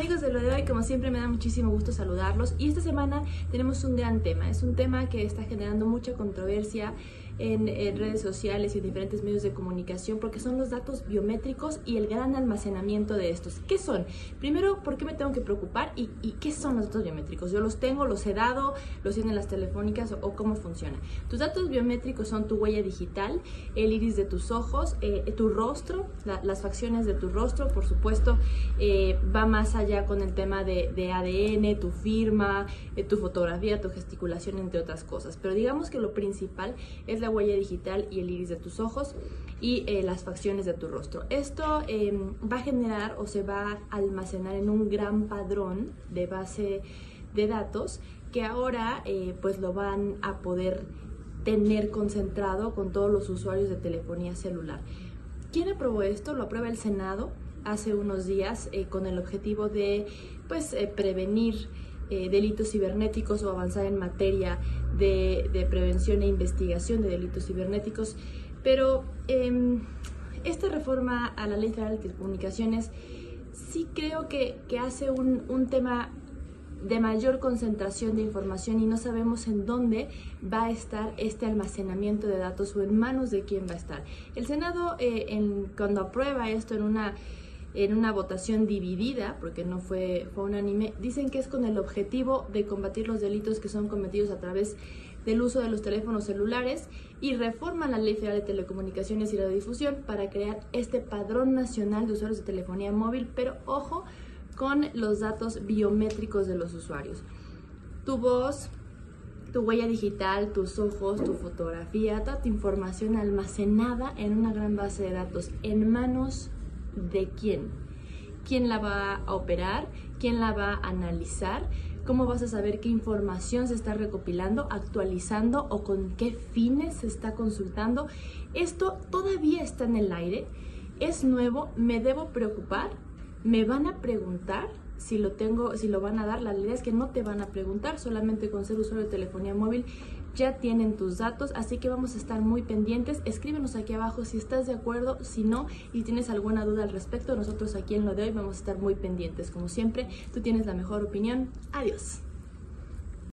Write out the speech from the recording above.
Amigos de lo de hoy, como siempre me da muchísimo gusto saludarlos. Y esta semana tenemos un gran tema, es un tema que está generando mucha controversia en, redes sociales y en diferentes medios de comunicación porque son los datos biométricos y el gran almacenamiento de estos. ¿Qué son? Primero, ¿por qué me tengo que preocupar y, qué son los datos biométricos? Yo los tengo, los he dado, los tienen las telefónicas o, cómo funciona. Tus datos biométricos son tu huella digital, el iris de tus ojos, eh, tu rostro, las facciones de tu rostro, por supuesto, eh, va más allá con el tema de, ADN, tu firma, eh, tu fotografía, tu gesticulación, entre otras cosas. Pero digamos que lo principal es la huella digital y el iris de tus ojos y eh, las facciones de tu rostro. Esto em, va a generar o se va a almacenar en un gran padrón de base de datos que ahora eh, pues lo van a poder tener concentrado con todos los usuarios de telefonía celular. ¿Quién aprobó esto? Lo aprueba el Senado hace unos días eh, con el objetivo de pues prevenir delitos cibernéticos o avanzar en materia de, prevención e investigación de delitos cibernéticos, pero em, esta reforma a la Ley Federal de Telecomunicaciones sí creo que, hace un, un, tema de mayor concentración de información y no sabemos en dónde va a estar este almacenamiento de datos o en manos de quién va a estar. El Senado, eh, en, cuando aprueba esto en una en una votación dividida, porque no fue, fue unánime, dicen que es con el objetivo de combatir los delitos que son cometidos a través del uso de los teléfonos celulares y reforman la Ley Federal de Telecomunicaciones y la Difusión para crear este padrón nacional de usuarios de telefonía móvil, pero ojo con los datos biométricos de los usuarios. Tu voz, tu huella digital, tus ojos, tu fotografía, toda tu información almacenada en una gran base de datos en manos de quién. ¿Quién la va a operar? ¿Quién la va a analizar? ¿Cómo vas a saber qué información se está recopilando, actualizando o con qué fines se está consultando? Esto todavía está en el aire, es nuevo, me debo preocupar, me van a preguntar si lo tengo, si lo van a dar. La realidad es que no te van a preguntar, solamente con ser usuario de telefonía móvil ya tienen tus datos, así que vamos a estar muy pendientes. Escríbenos aquí abajo si estás de acuerdo, si no, y tienes alguna duda al respecto. Nosotros aquí en lo de hoy vamos a estar muy pendientes. Como siempre, tú tienes la mejor opinión. Adiós.